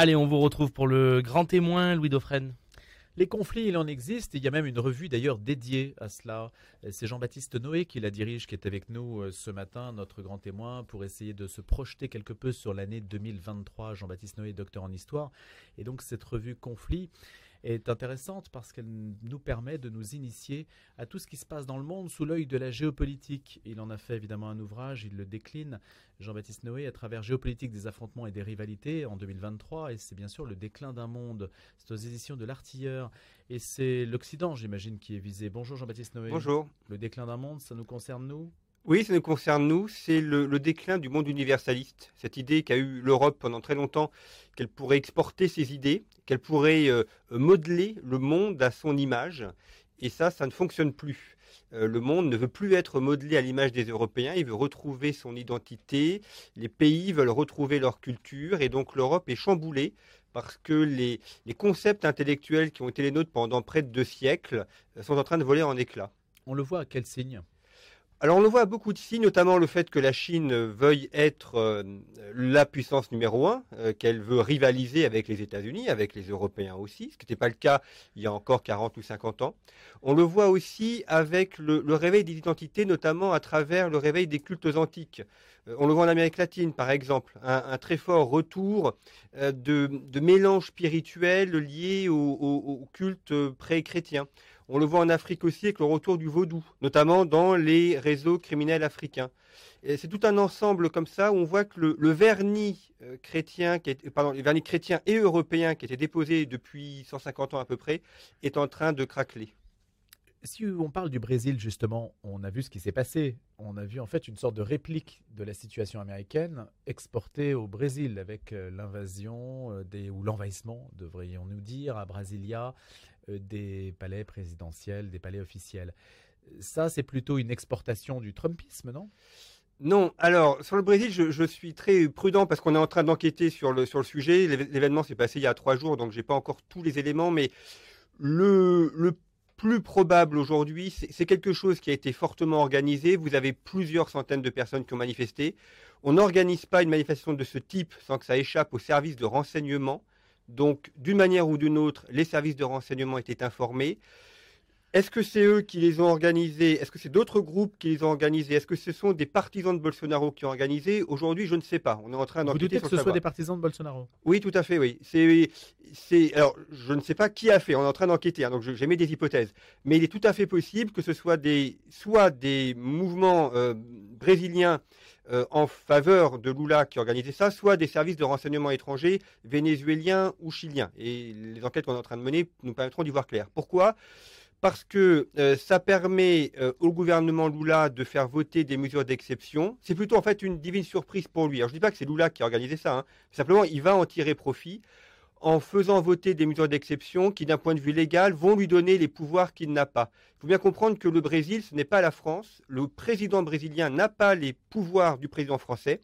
Allez, on vous retrouve pour le grand témoin, Louis Dauphren. Les conflits, il en existe. il y a même une revue d'ailleurs dédiée à cela. C'est Jean-Baptiste Noé qui la dirige, qui est avec nous euh, ce matin, notre grand témoin, pour essayer de se projeter quelque peu sur l'année 2023. Jean-Baptiste Noé, docteur en histoire. Et donc cette revue Conflits est intéressante parce qu'elle nous permet de nous initier à tout ce qui se passe dans le monde sous l'œil de la géopolitique. Il en a fait évidemment un ouvrage, il le décline, Jean-Baptiste Noé, à travers Géopolitique des affrontements et des rivalités en 2023, et c'est bien sûr le déclin d'un monde. C'est aux éditions de l'Artilleur, et c'est l'Occident, j'imagine, qui est visé. Bonjour Jean-Baptiste Noé. Bonjour. Le déclin d'un monde, ça nous concerne nous? Oui, ça nous concerne nous. C'est le, déclin du monde universaliste. Cette idée qu'a eu l'Europe pendant très longtemps, qu'elle pourrait exporter ses idées, qu'elle pourrait euh, modeler le monde à son image. Et ça, ça ne fonctionne plus. Euh, le monde ne veut plus être modelé à l'image des Européens, il veut retrouver son identité, les pays veulent retrouver leur culture, et donc l'Europe est chamboulée parce que les, les, concepts intellectuels qui ont été les nôtres pendant près de deux siècles euh, sont en train de voler en éclats. On le voit à quel signe? Alors on le voit à beaucoup signes, notamment le fait que la Chine veuille être euh, la puissance numéro un, euh, qu'elle veut rivaliser avec les États-Unis, avec les Européens aussi, ce qui n'était pas le cas il y a encore 40 ou 50 ans. On le voit aussi avec le, réveil des identités, notamment à travers le réveil des cultes antiques. Euh, on le voit en Amérique latine, par exemple, un, très fort retour de, de mélange spirituel lié au culte pré-chrétien. On le voit en Afrique aussi avec le retour du vaudou, notamment dans les réseaux criminels africains. c'est tout un ensemble comme ça où on voit que le, vernis euh, chrétien, pardon, les vernis chrétiens et européens qui étaient déposés depuis 150 ans à peu près, est en train de craqueler. Si on parle du Brésil, justement, on a vu ce qui s'est passé. On a vu en fait une sorte de réplique de la situation américaine exportée au Brésil avec euh, l'invasion euh, ou l'envahissement, devrions-nous dire, à Brasilia euh, des palais présidentiels, des palais officiels. Ça, c'est plutôt une exportation du Trumpisme, non? Non, alors sur le Brésil, je, suis très prudent parce qu'on est en train d'enquêter sur le, sur le sujet. L'événement s'est passé il y a trois jours, donc je n'ai pas encore tous les éléments, mais le, le plus probable aujourd'hui, c'est quelque chose qui a été fortement organisé. Vous avez plusieurs centaines de personnes qui ont manifesté. On n'organise pas une manifestation de ce type sans que ça échappe au service de renseignement. Donc, d'une manière ou d'une autre, les services de renseignement étaient informés. Est-ce que c'est eux qui les ont organisés? Est-ce que c'est d'autres groupes qui les ont organisés? Est-ce que ce sont des partisans de Bolsonaro qui ont organisé? Aujourd'hui, je ne sais pas. On est en train Vous doutez que ce soit des partisans de Bolsonaro? Oui, tout à fait, oui. C'est, c'est, alors, je ne sais pas qui a fait. On est en train d'enquêter, hein, donc j'émets des hypothèses. Mais il est tout à fait possible que ce soit des, soit des mouvements euh, brésiliens euh, en faveur de Lula qui organisait ça, soit des services de renseignement étrangers vénézuéliens ou chiliens. Et les enquêtes qu'on est en train de mener nous permettront d'y voir clair. Pourquoi? Parce que euh, ça permet euh, au gouvernement Lula de faire voter des mesures d'exception. C'est plutôt en fait une divine surprise pour lui. Alors je ne dis pas que c'est Lula qui a organisé ça, hein. simplement il va en tirer profit en faisant voter des mesures d'exception qui, d'un point de vue légal, vont lui donner les pouvoirs qu'il n'a pas. Il faut bien comprendre que le Brésil, ce n'est pas la France. Le président brésilien n'a pas les pouvoirs du président français.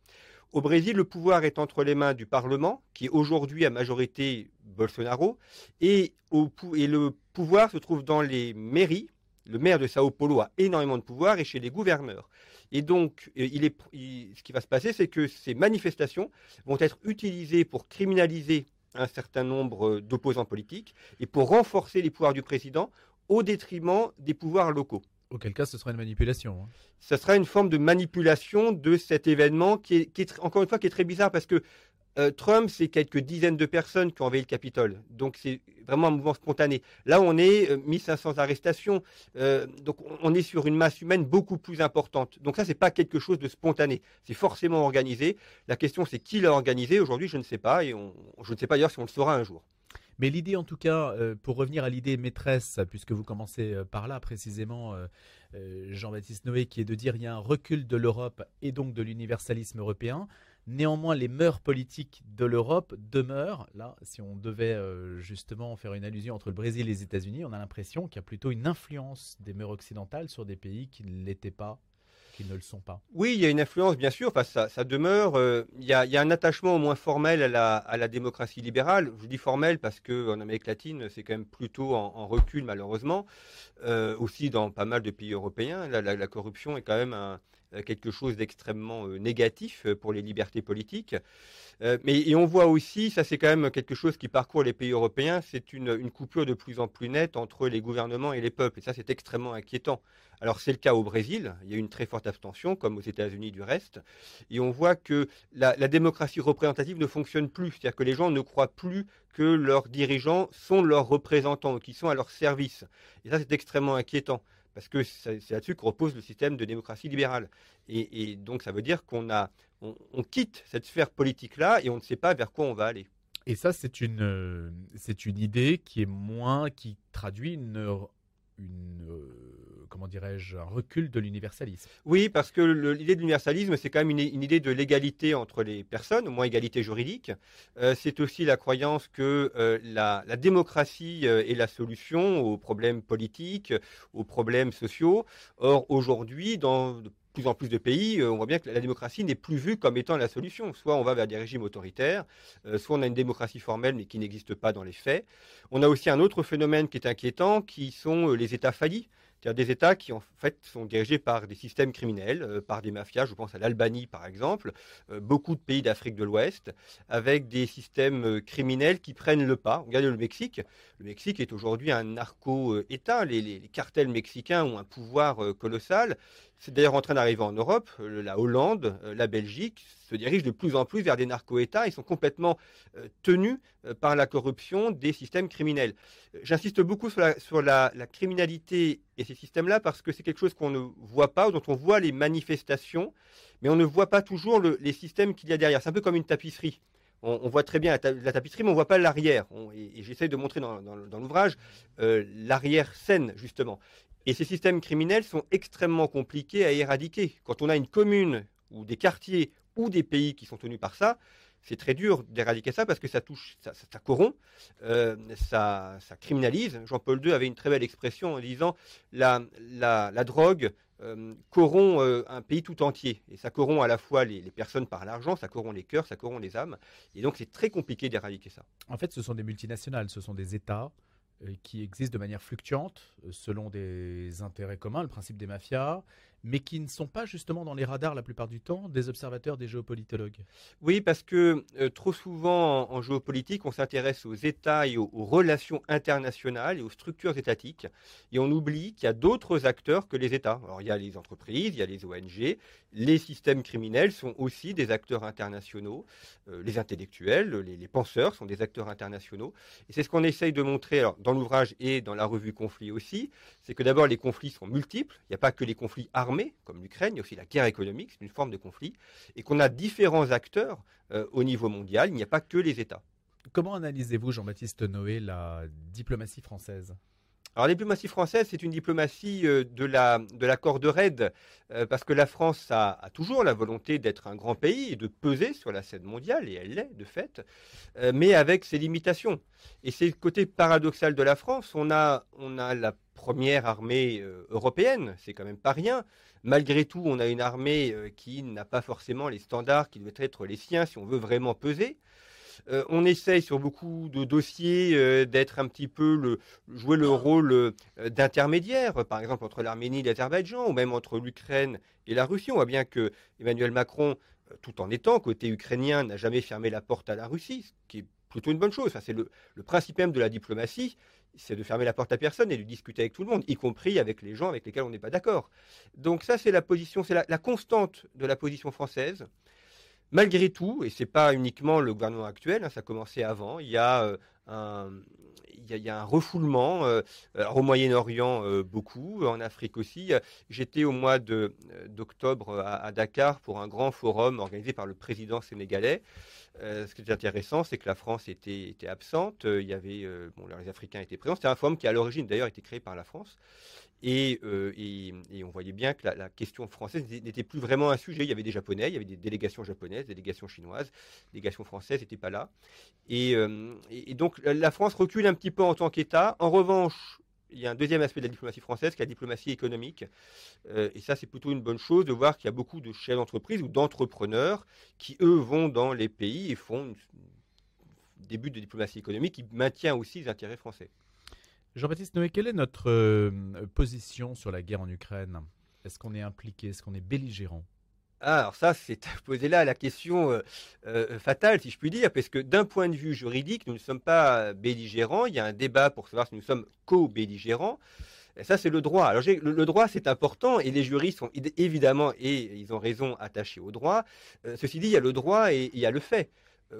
Au Brésil, le pouvoir est entre les mains du Parlement, qui est aujourd'hui à majorité Bolsonaro, et, le pouvoir se trouve dans les mairies. Le maire de Sao Paulo a énormément de pouvoir et chez les gouverneurs. Et donc, ce qui va se passer, c'est que ces manifestations vont être utilisées pour criminaliser un certain nombre d'opposants politiques et pour renforcer les pouvoirs du président au détriment des pouvoirs locaux. Auquel cas, ce sera une manipulation. Hein. Ce sera une forme de manipulation de cet événement qui est, encore une fois, qui est très bizarre parce que euh, Trump, c'est quelques dizaines de personnes qui ont envahi le Capitole. Donc c'est vraiment un mouvement spontané. Là, on est euh, 1500 arrestations. Euh, donc on est sur une masse humaine beaucoup plus importante. Donc ça, c'est pas quelque chose de spontané. C'est forcément organisé. La question, c'est qui l'a organisé. Aujourd'hui, je ne sais pas. Et je ne sais pas d'ailleurs si on le saura un jour. Mais l'idée, en tout cas, euh, pour revenir à l'idée maîtresse, puisque vous commencez euh, par là précisément, euh, Jean-Baptiste Noé, qui est de dire il y a un recul de l'Europe et donc de l'universalisme européen. Néanmoins, les mœurs politiques de l'Europe demeurent. Là, si on devait justement faire une allusion entre le Brésil et les États-Unis, on a l'impression qu'il y a plutôt une influence des mœurs occidentales sur des pays qui ne l'étaient pas ne le sont pas. Oui, il y a une influence, bien sûr, enfin, ça, demeure. Euh, il, y a, un attachement au moins formel à la, démocratie libérale. Je dis formel parce qu'en Amérique latine, c'est quand même plutôt en, recul, malheureusement. Euh, aussi dans pas mal de pays européens, la corruption est quand même un, quelque chose d'extrêmement euh, négatif pour les libertés politiques. Euh, mais on voit aussi, ça c'est quand même quelque chose qui parcourt les pays européens, c'est une, coupure de plus en plus nette entre les gouvernements et les peuples. Et ça c'est extrêmement inquiétant. Alors c'est le cas au Brésil, il y a une très forte abstention, comme aux États-Unis du reste, et on voit que la, la démocratie représentative ne fonctionne plus, c'est-à-dire que les gens ne croient plus que leurs dirigeants sont leurs représentants, qui sont à leur service. Et ça c'est extrêmement inquiétant parce que c'est là-dessus que repose le système de démocratie libérale. Et, donc ça veut dire qu'on a, on, quitte cette sphère politique-là et on ne sait pas vers quoi on va aller. Et ça, c'est une, c'est une idée qui est moins, qui traduit une, une euh, comment dirais-je, un recul de l'universalisme. Oui, parce que l'idée de l'universalisme, c'est quand même une, idée de l'égalité entre les personnes, au moins égalité juridique. Euh, c'est aussi la croyance que euh, la, démocratie euh, est la solution aux problèmes politiques, aux problèmes sociaux. Or, aujourd'hui, dans plus en plus de pays, on voit bien que la démocratie n'est plus vue comme étant la solution. Soit on va vers des régimes autoritaires, soit on a une démocratie formelle mais qui n'existe pas dans les faits. On a aussi un autre phénomène qui est inquiétant, qui sont les États faillis. C'est-à-dire des États qui en fait sont dirigés par des systèmes criminels, euh, par des mafias, je pense à l'Albanie par exemple, euh, beaucoup de pays d'Afrique de l'Ouest, avec des systèmes euh, criminels qui prennent le pas. Regardez le Mexique. Le Mexique est aujourd'hui un narco-État. Les, les, les, cartels mexicains ont un pouvoir colossal. C'est d'ailleurs en train d'arriver en Europe. La Hollande, la Belgique se dirigent de plus en plus vers des narco-États. Ils sont complètement euh, tenus euh, par la corruption des systèmes criminels. J'insiste beaucoup sur, la, criminalité et ces systèmes-là parce que c'est quelque chose qu'on ne voit pas, dont on voit les manifestations, mais on ne voit pas toujours le, les systèmes qu'il y a derrière. C'est un peu comme une tapisserie. On, voit très bien la, ta la tapisserie, mais on ne voit pas l'arrière. Et, j'essaie de montrer dans, l'ouvrage euh, l'arrière-scène, justement. Et ces systèmes criminels sont extrêmement compliqués à éradiquer. Quand on a une commune ou des quartiers ou des pays qui sont tenus par ça, c'est très dur d'éradiquer ça parce que ça touche, ça, corrompt, euh, ça, criminalise. Jean-Paul II avait une très belle expression en disant la, la, drogue euh, corrompt euh, un pays tout entier. Et ça corrompt à la fois les personnes par l'argent, ça corrompt les cœurs, ça corrompt les âmes. Et donc c'est très compliqué d'éradiquer ça. En fait, ce sont des multinationales, ce sont des États qui existent de manière fluctuante selon des intérêts communs, le principe des mafias, mais qui ne sont pas justement dans les radars la plupart du temps des observateurs, des géopolitologues. Oui, parce que euh, trop souvent en, géopolitique, on s'intéresse aux États et aux, relations internationales et aux structures étatiques, et on oublie qu'il y a d'autres acteurs que les États. Alors il y a les entreprises, il y a les ONG, les systèmes criminels sont aussi des acteurs internationaux, euh, les intellectuels, les, penseurs sont des acteurs internationaux, et c'est ce qu'on essaye de montrer dans l'ouvrage et dans la revue Conflit aussi, c'est que d'abord les conflits sont multiples, il n'y a pas que les conflits armés, comme l'Ukraine, il y a aussi la guerre économique, c'est une forme de conflit, et qu'on a différents acteurs euh, au niveau mondial, il n'y a pas que les États. Comment analysez-vous, Jean-Baptiste Noé, la diplomatie française? Alors la diplomatie française, c'est une diplomatie euh, de la de la corde raide, euh, parce que la France a, toujours la volonté d'être un grand pays et de peser sur la scène mondiale, et elle l'est de fait, euh, mais avec ses limitations. Et c'est le côté paradoxal de la France. On a on a la première armée européenne, c'est quand même pas rien. Malgré tout, on a une armée qui n'a pas forcément les standards qui doivent être les siens si on veut vraiment peser. Euh, on essaye sur beaucoup de dossiers euh, d'être un petit peu le jouer le rôle euh, d'intermédiaire, par exemple entre l'Arménie et l'Azerbaïdjan, ou même entre l'Ukraine et la Russie. On voit bien que Emmanuel Macron, tout en étant côté ukrainien, n'a jamais fermé la porte à la Russie, ce qui est plutôt une bonne chose. Enfin, c'est le, principe même de la diplomatie, c'est de fermer la porte à personne et de discuter avec tout le monde, y compris avec les gens avec lesquels on n'est pas d'accord. Donc ça, c'est la position, c'est la, constante de la position française. Malgré tout, et ce n'est pas uniquement le gouvernement actuel, hein, ça a commencé avant, il y a euh, il y, a un refoulement. au Moyen-Orient, beaucoup. En Afrique aussi. J'étais au mois d'octobre à, Dakar pour un grand forum organisé par le président sénégalais. ce qui est intéressant, c'est que la France était, était absente. Il y avait, bon, les Africains étaient présents. C'était un forum qui, à l'origine, d'ailleurs, été créé par la France. Euh, et, on voyait bien que la, question française n'était plus vraiment un sujet. Il y avait des Japonais, il y avait des délégations japonaises, des délégations chinoises, des délégations françaises n'étaient pas là. Euh, et, donc la France recule un petit peu en tant qu'État. En revanche, il y a un deuxième aspect de la diplomatie française, qui est la diplomatie économique. Euh, et ça, c'est plutôt une bonne chose de voir qu'il y a beaucoup de chefs d'entreprise ou d'entrepreneurs qui, eux, vont dans les pays et font des buts de diplomatie économique qui maintient aussi les intérêts français. Jean-Baptiste Noé, quelle est notre euh, position sur la guerre en Ukraine? Est-ce qu'on est impliqué? Est-ce qu'on est belligérant? Alors ça, c'est poser là la question euh, euh, fatale, si je puis dire, parce que d'un point de vue juridique, nous ne sommes pas belligérants. Il y a un débat pour savoir si nous sommes co-belligérants. Ça, c'est le droit. Alors, le, droit, c'est important, et les juristes sont évidemment, et ils ont raison, attachés au droit. ceci dit, il y a le droit et il y a le fait.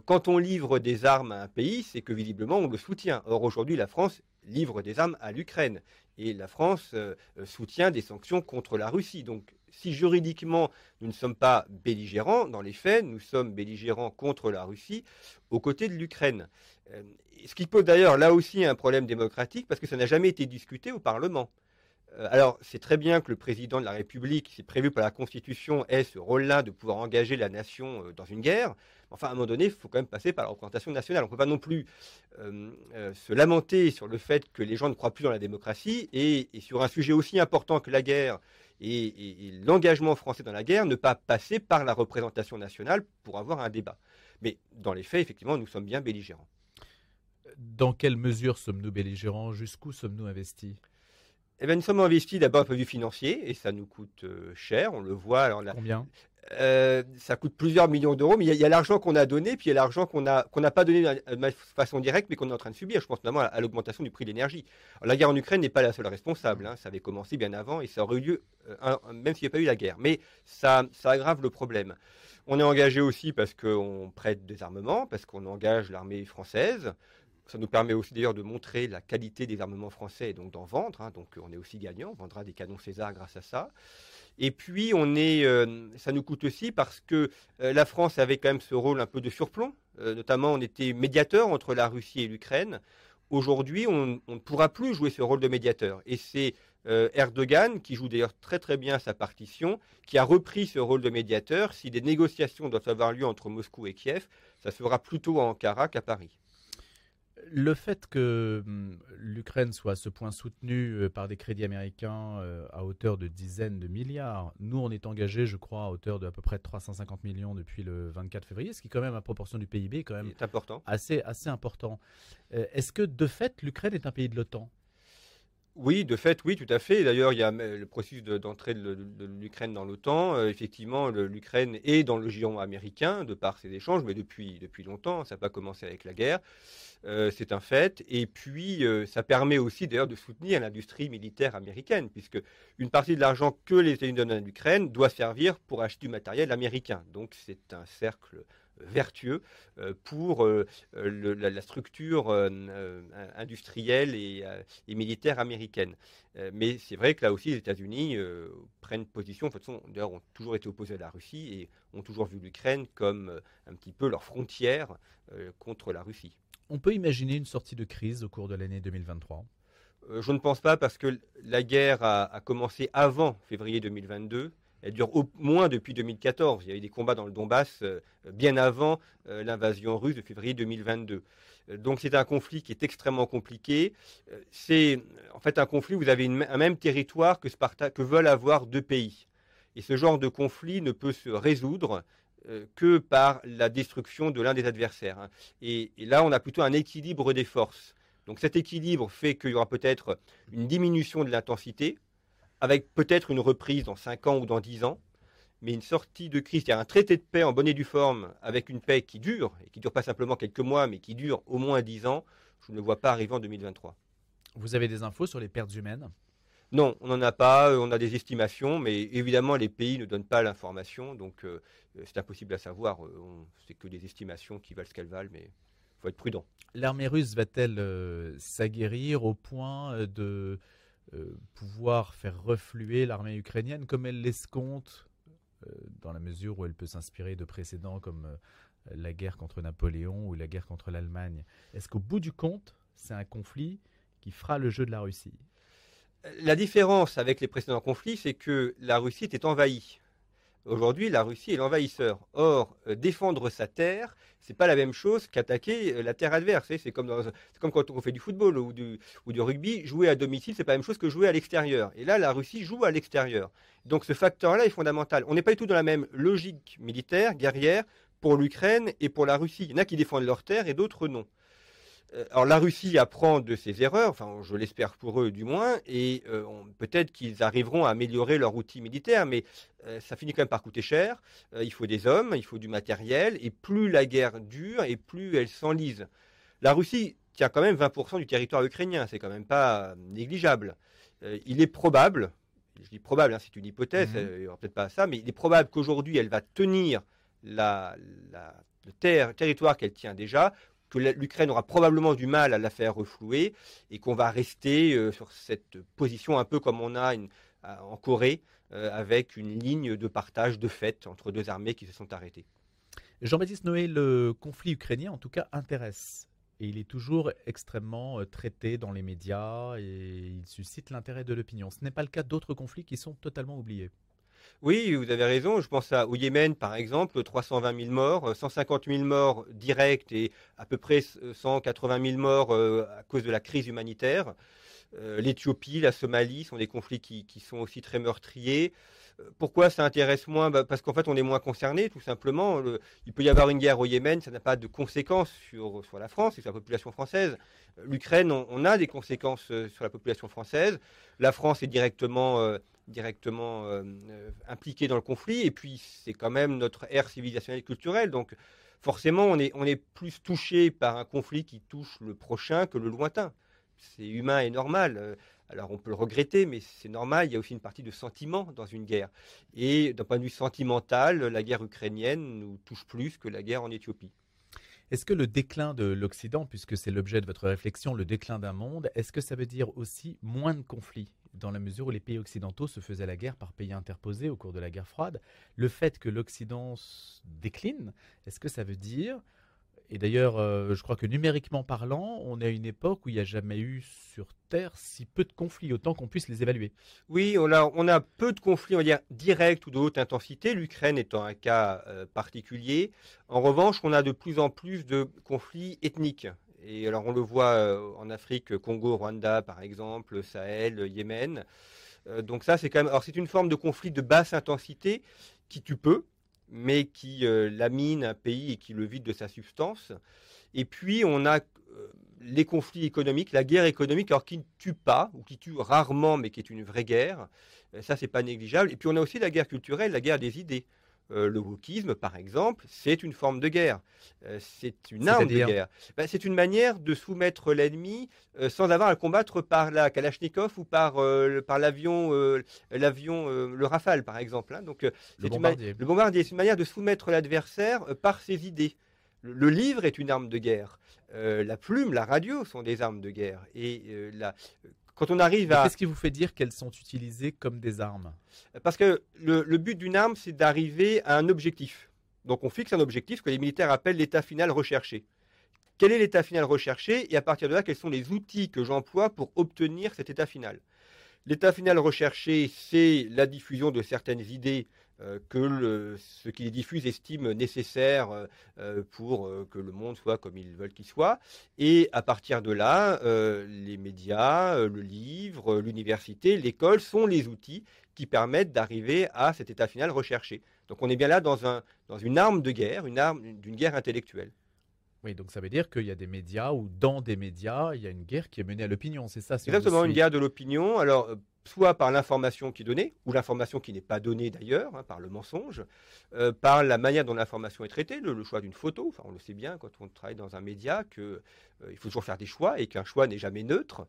Quand on livre des armes à un pays, c'est que visiblement on le soutient. Or, aujourd'hui, la France livre des armes à l'Ukraine. Et la France euh, euh, soutient des sanctions contre la Russie. Donc, si juridiquement nous ne sommes pas belligérants, dans les faits, nous sommes belligérants contre la Russie aux côtés de l'Ukraine. Euh, ce qui pose d'ailleurs là aussi un problème démocratique parce que ça n'a jamais été discuté au Parlement. Alors, c'est très bien que le président de la République, c'est prévu par la Constitution, ait ce rôle-là de pouvoir engager la nation dans une guerre. Enfin, à un moment donné, il faut quand même passer par la représentation nationale. On ne peut pas non plus euh, euh, se lamenter sur le fait que les gens ne croient plus dans la démocratie et, sur un sujet aussi important que la guerre et, l'engagement français dans la guerre, ne pas passer par la représentation nationale pour avoir un débat. Mais dans les faits, effectivement, nous sommes bien belligérants. Dans quelle mesure sommes-nous belligérants? Jusqu'où sommes-nous investis? Eh bien, nous sommes investis d'abord d'un point de vue financier et ça nous coûte euh, cher, on le voit. Alors, Combien? euh, ça coûte plusieurs millions d'euros, mais il y a, l'argent qu'on a donné, puis il y a l'argent qu'on n'a pas donné de façon directe, mais qu'on est en train de subir. Je pense notamment à, l'augmentation du prix de l'énergie. La guerre en Ukraine n'est pas la seule responsable. Hein. Ça avait commencé bien avant et ça aurait eu lieu, euh, même s'il n'y a pas eu la guerre. Mais ça, ça aggrave le problème. On est engagé aussi parce qu'on prête des armements, parce qu'on engage l'armée française. Ça nous permet aussi d'ailleurs de montrer la qualité des armements français et donc d'en vendre. Hein. Donc on est aussi gagnant, on vendra des canons César grâce à ça. Et puis, on est, euh, ça nous coûte aussi parce que euh, la France avait quand même ce rôle un peu de surplomb. Euh, notamment, on était médiateur entre la Russie et l'Ukraine. Aujourd'hui, on, ne pourra plus jouer ce rôle de médiateur. Et c'est Erdogan, qui joue d'ailleurs très très bien sa partition, qui a repris ce rôle de médiateur. Si des négociations doivent avoir lieu entre Moscou et Kiev, ça se fera plutôt à Ankara qu'à Paris le fait que hum, l'Ukraine soit à ce point soutenue euh, par des crédits américains euh, à hauteur de dizaines de milliards, nous on est engagé, je crois, à hauteur de à peu près 350 millions depuis le 24 février, ce qui quand même à proportion du PIB est quand même important. assez assez important. Euh, est-ce que de fait l'Ukraine est un pays de l'OTAN? Oui, de fait, oui, tout à fait. D'ailleurs, il y a le processus d'entrée de, l'Ukraine dans l'OTAN. Euh, effectivement, l'Ukraine est dans le giron américain de par ses échanges, mais depuis, depuis longtemps. Ça n'a pas commencé avec la guerre. Euh, c'est un fait. Et puis, euh, ça permet aussi d'ailleurs de soutenir l'industrie militaire américaine, puisque une partie de l'argent que les États-Unis donnent à l'Ukraine doit servir pour acheter du matériel américain. Donc, c'est un cercle vertueux euh, pour euh, la, structure industrielle et, militaire américaine. mais c'est vrai que là aussi, les États-Unis prennent position, de toute façon, d'ailleurs, ont toujours été opposés à la Russie et ont toujours vu l'Ukraine comme un petit peu leur frontière contre la Russie. On peut imaginer une sortie de crise au cours de l'année 2023 Je ne pense pas parce que la guerre a commencé avant février 2022 elle dure au moins depuis 2014. Il y a eu des combats dans le Donbass euh, bien avant euh, l'invasion russe de février 2022. Euh, donc c'est un conflit qui est extrêmement compliqué. C'est en fait un conflit où vous avez un même territoire que, que veulent avoir deux pays. Et ce genre de conflit ne peut se résoudre que par la destruction de l'un des adversaires. Hein. et, là, on a plutôt un équilibre des forces. Donc cet équilibre fait qu'il y aura peut-être une diminution de l'intensité, avec peut-être une reprise dans 5 ans ou dans 10 ans, mais une sortie de crise, c'est-à-dire un traité de paix en bonne et due forme, avec une paix qui dure, et qui dure pas simplement quelques mois, mais qui dure au moins 10 ans, je ne le vois pas arriver en 2023. Vous avez des infos sur les pertes humaines? Non, on n'en a pas, euh, on a des estimations, mais évidemment les pays ne donnent pas l'information, donc euh, c'est impossible à savoir, euh, c'est que des estimations qui valent ce qu'elles valent, mais faut être prudent. L'armée russe va-t-elle s'aguerrir au point de pouvoir faire refluer l'armée ukrainienne comme elle l'escompte dans la mesure où elle peut s'inspirer de précédents comme la guerre contre Napoléon ou la guerre contre l'Allemagne? Est-ce qu'au bout du compte, c'est un conflit qui fera le jeu de la Russie? La différence avec les précédents conflits, c'est que la Russie était envahie. Aujourd'hui, la Russie est l'envahisseur. Or, euh, défendre sa terre, c'est pas la même chose qu'attaquer euh, la terre adverse. C'est comme, quand on fait du football ou du, ou du rugby. Jouer à domicile, c'est pas la même chose que jouer à l'extérieur. Et là, la Russie joue à l'extérieur. Donc, ce facteur-là est fondamental. On n'est pas du tout dans la même logique militaire, guerrière, pour l'Ukraine et pour la Russie. Il y en a qui défendent leur terre et d'autres non. Euh, alors la Russie apprend de ses erreurs, enfin je l'espère pour eux du moins, et euh, peut-être qu'ils arriveront à améliorer leur outil militaire, mais euh, ça finit quand même par coûter cher. il faut des hommes, il faut du matériel, et plus la guerre dure, et plus elle s'enlise. La Russie tient quand même 20% du territoire ukrainien, c'est quand même pas négligeable. il est probable, je dis probable, hein, c'est une hypothèse, mmh. il n'y aura peut-être pas ça, mais il est probable qu'aujourd'hui elle va tenir la, le territoire qu'elle tient déjà, que l'Ukraine aura probablement du mal à la faire reflouer et qu'on va rester euh, sur cette position un peu comme on a en Corée, euh, avec une ligne de partage de fait entre deux armées qui se sont arrêtées. Jean-Baptiste Noé, le conflit ukrainien en tout cas intéresse. Et il est toujours extrêmement euh, traité dans les médias et il suscite l'intérêt de l'opinion. Ce n'est pas le cas d'autres conflits qui sont totalement oubliés. Oui, vous avez raison. Je pense à, au Yémen, par exemple, 320 000 morts, 150 000 morts directs et à peu près 180 000 morts euh, à cause de la crise humanitaire. Euh, L'Éthiopie, la Somalie sont des conflits qui, sont aussi très meurtriers. Euh, pourquoi ça intéresse moins? Bah, Parce qu'en fait, on est moins concerné, tout simplement. il peut y avoir une guerre au Yémen, ça n'a pas de conséquences sur, la France et sur la population française. L'Ukraine, on, a des conséquences sur la population française. La France est directement euh, euh, impliqués dans le conflit. Et puis, c'est quand même notre ère civilisationnelle et culturelle. Donc, forcément, on est, on est plus touché par un conflit qui touche le prochain que le lointain. C'est humain et normal. Euh, alors, on peut le regretter, mais c'est normal. Il y a aussi une partie de sentiment dans une guerre. Et d'un point de vue sentimental, la guerre ukrainienne nous touche plus que la guerre en Éthiopie. Est-ce que le déclin de l'Occident, puisque c'est l'objet de votre réflexion, le déclin d'un monde, est-ce que ça veut dire aussi moins de conflits dans la mesure où les pays occidentaux se faisaient la guerre par pays interposés au cours de la guerre froide. Le fait que l'Occident décline, est-ce que ça veut dire, et d'ailleurs euh, je crois que numériquement parlant, on est à une époque où il n'y a jamais eu sur Terre si peu de conflits, autant qu'on puisse les évaluer Oui, on a, on a peu de conflits, on va dire, directs ou de haute intensité, l'Ukraine étant un cas euh, particulier. En revanche, on a de plus en plus de conflits ethniques. Et alors on le voit euh, en Afrique, Congo, Rwanda par exemple, Sahel, Yémen. Euh, donc ça c'est quand même, alors c'est une forme de conflit de basse intensité qui tue peu, mais qui euh, lamine un pays et qui le vide de sa substance. Et puis on a les conflits économiques, la guerre économique, alors qui ne tue pas, ou qui tue rarement, mais qui est une vraie guerre. Ça, c'est pas négligeable. Et puis on a aussi la guerre culturelle, la guerre des idées. Euh, le wokisme, par exemple, c'est une forme de guerre. Euh, c'est une arme de guerre. Ben, c'est une manière de soumettre l'ennemi euh, sans avoir à combattre par la Kalachnikov ou par, par l'avion, l'avion le Rafale, par exemple. Hein. Donc, le bombardier. le bombardier, c'est une manière de soumettre l'adversaire par ses idées. Le, livre est une arme de guerre. la plume, la radio sont des armes de guerre. Et la, quand on arrive à... Qu'est-ce qui vous fait dire qu'elles sont utilisées comme des armes? Parce que le, but d'une arme, c'est d'arriver à un objectif. Donc on fixe un objectif que les militaires appellent l'état final recherché. Quel est l'état final recherché? Et à partir de là, quels sont les outils que j'emploie pour obtenir cet état final? L'état final recherché, c'est la diffusion de certaines idées que ceux qui les diffusent estiment nécessaires euh, euh, pour que le monde soit comme ils veulent qu'il soit. Et à partir de là, les médias, le livre, l'université, l'école sont les outils qui permettent d'arriver à cet état final recherché. Donc on est bien là dans, un, dans une arme de guerre, une arme d'une guerre intellectuelle. Oui, donc ça veut dire qu'il y a des médias ou dans des médias, il y a une guerre qui est menée à l'opinion, c'est ça Exactement, une guerre de l'opinion. Alors, soit par l'information qui est donnée, ou l'information qui n'est pas donnée d'ailleurs, hein, par le mensonge, euh, par la manière dont l'information est traitée, le, choix d'une photo. On le sait bien quand on travaille dans un média qu'il euh, faut toujours faire des choix et qu'un choix n'est jamais neutre.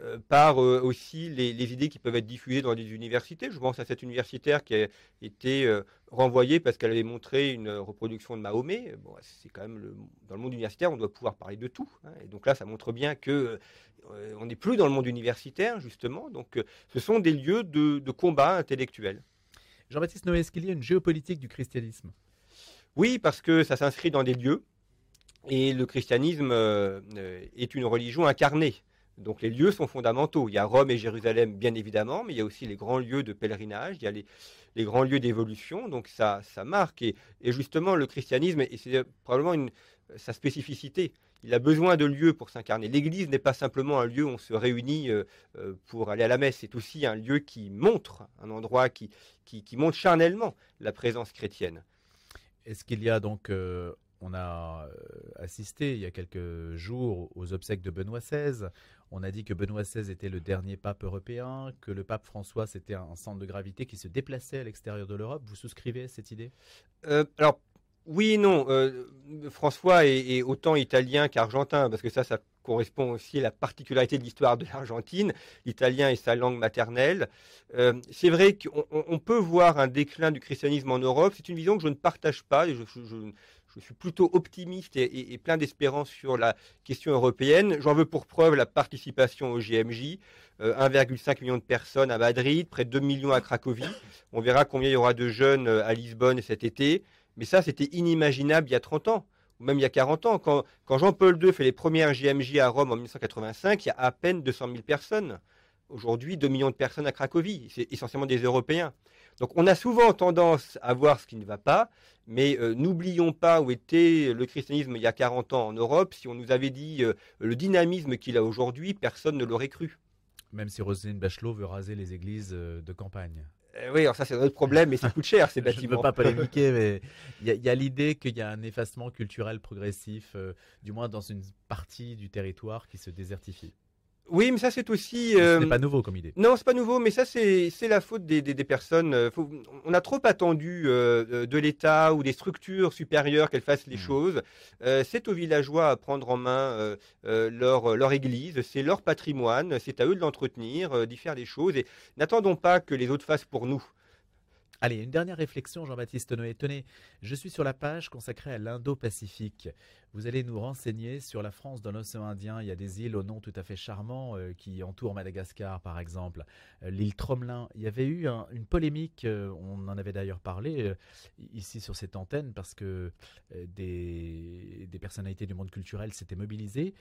Euh, par aussi les, idées qui peuvent être diffusées dans les universités. Je pense à cette universitaire qui a été renvoyée parce qu'elle avait montré une reproduction de Mahomet. Bon, c'est quand même le, dans le monde universitaire, on doit pouvoir parler de tout. Hein. Et donc là, ça montre bien que euh, on n'est plus dans le monde universitaire, justement. Donc, euh, ce sont des lieux de, combat intellectuel. Jean-Baptiste Noé, est-ce qu'il y a une géopolitique du christianisme? Oui, parce que ça s'inscrit dans des lieux. Et le christianisme euh, est une religion incarnée. Donc les lieux sont fondamentaux. Il y a Rome et Jérusalem, bien évidemment, mais il y a aussi les grands lieux de pèlerinage, il y a les, grands lieux d'évolution. Donc ça, ça marque. Et, justement, le christianisme, et c'est probablement une, sa spécificité, il a besoin de lieux pour s'incarner. L'Église n'est pas simplement un lieu où on se réunit euh, euh, pour aller à la messe, c'est aussi un lieu qui montre, un endroit qui, qui, montre charnellement la présence chrétienne. Est-ce qu'il y a donc, euh, on a assisté il y a quelques jours aux obsèques de Benoît XVI, on a dit que Benoît XVI était le dernier pape européen, que le pape François c'était un centre de gravité qui se déplaçait à l'extérieur de l'Europe. Vous souscrivez à cette idée? Alors oui et non. Euh, François est, autant italien qu'argentin, parce que ça, ça correspond aussi à la particularité de l'histoire de l'Argentine. L'italien est sa langue maternelle. Euh, c'est vrai qu'on peut voir un déclin du christianisme en Europe. C'est une vision que je ne partage pas. je, suis plutôt optimiste et, plein d'espérance sur la question européenne. J'en veux pour preuve la participation au GMJ. 1,5 euh, million de personnes à Madrid, près de 2 millions à Cracovie. On verra combien il y aura de jeunes à Lisbonne cet été. Mais ça, c'était inimaginable il y a 30 ans, ou même il y a 40 ans. Quand, Jean-Paul II fait les premières JMJ à Rome en 1985, il y a à peine 200 000 personnes. Aujourd'hui, 2 millions de personnes à Cracovie. C'est essentiellement des Européens. Donc on a souvent tendance à voir ce qui ne va pas, mais euh, n'oublions pas où était le christianisme il y a 40 ans en Europe. Si on nous avait dit euh, le dynamisme qu'il a aujourd'hui, personne ne l'aurait cru. Même si Roselyne Bachelot veut raser les églises euh, de campagne. Euh, oui, alors ça c'est un autre problème, mais ça coûte cher ces bâtiments. Je ne veux pas polémiquer, mais il y a, l'idée qu'il y a un effacement culturel progressif, du moins dans une partie du territoire qui se désertifie. Oui, mais ça c'est aussi. Ce n'est euh, pas nouveau comme idée. Non, c'est pas nouveau, mais ça c'est la faute des, personnes. Euh, on a trop attendu euh, de l'État ou des structures supérieures qu'elles fassent les hmm. choses. c'est aux villageois à prendre en main leur, leur église, c'est leur patrimoine, c'est à eux de l'entretenir, d'y faire des choses. Et n'attendons pas que les autres fassent pour nous. Allez, une dernière réflexion, Jean-Baptiste Noé. Tenez, je suis sur la page consacrée à l'Indo-Pacifique. Vous allez nous renseigner sur la France dans l'océan Indien. Il y a des îles au nom tout à fait charmant euh, qui entourent Madagascar, par exemple. Euh, l'île Tromelin. Il y avait eu une polémique, euh, on en avait d'ailleurs parlé ici sur cette antenne, parce que des, des personnalités du monde culturel s'étaient mobilisées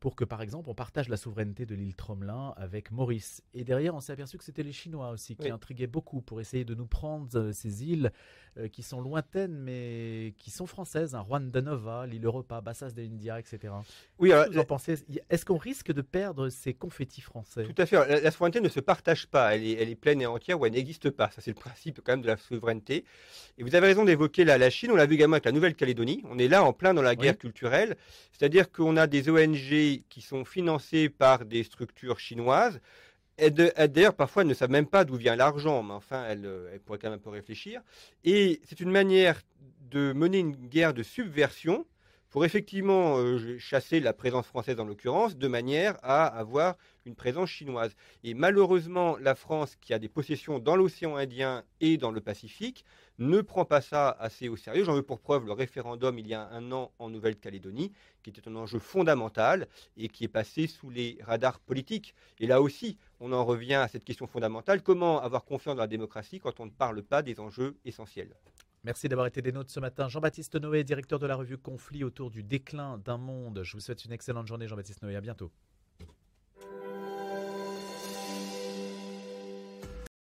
pour que, par exemple, on partage la souveraineté de l'île Tromelin avec Maurice. Et derrière, on s'est aperçu que c'était les Chinois aussi qui intriguaient beaucoup pour essayer de nous prendre ces îles qui sont lointaines mais qui sont françaises, hein, Rwanda Nova, l'île Europa, Bassas de India, etc. Oui, alors, vous en pensez? Est-ce qu'on risque de perdre ces confettis français? Tout à fait. La, souveraineté ne se partage pas. Elle est, elle est pleine et entière ou elle n'existe pas. Ça, c'est le principe quand même de la souveraineté. Et vous avez raison d'évoquer la, la, Chine. On l'a vu également avec la Nouvelle-Calédonie. On est là en plein dans la guerre culturelle. C'est-à-dire qu'on a des ONG qui sont financés par des structures chinoises. D'ailleurs, parfois, elles ne savent même pas d'où vient l'argent, mais enfin, elles, euh, pourraient quand même un peu réfléchir. Et c'est une manière de mener une guerre de subversion pour effectivement euh, chasser la présence française en l'occurrence, de manière à avoir une présence chinoise. Et malheureusement, la France, qui a des possessions dans l'océan Indien et dans le Pacifique, ne prend pas ça assez au sérieux. J'en veux pour preuve le référendum il y a un an en Nouvelle-Calédonie, qui était un enjeu fondamental et qui est passé sous les radars politiques. Et là aussi, on en revient à cette question fondamentale, comment avoir confiance dans la démocratie quand on ne parle pas des enjeux essentiels? Merci d'avoir été des nôtres ce matin. Jean-Baptiste Noé, directeur de la revue Conflit autour du déclin d'un monde. Je vous souhaite une excellente journée, Jean-Baptiste Noé. À bientôt.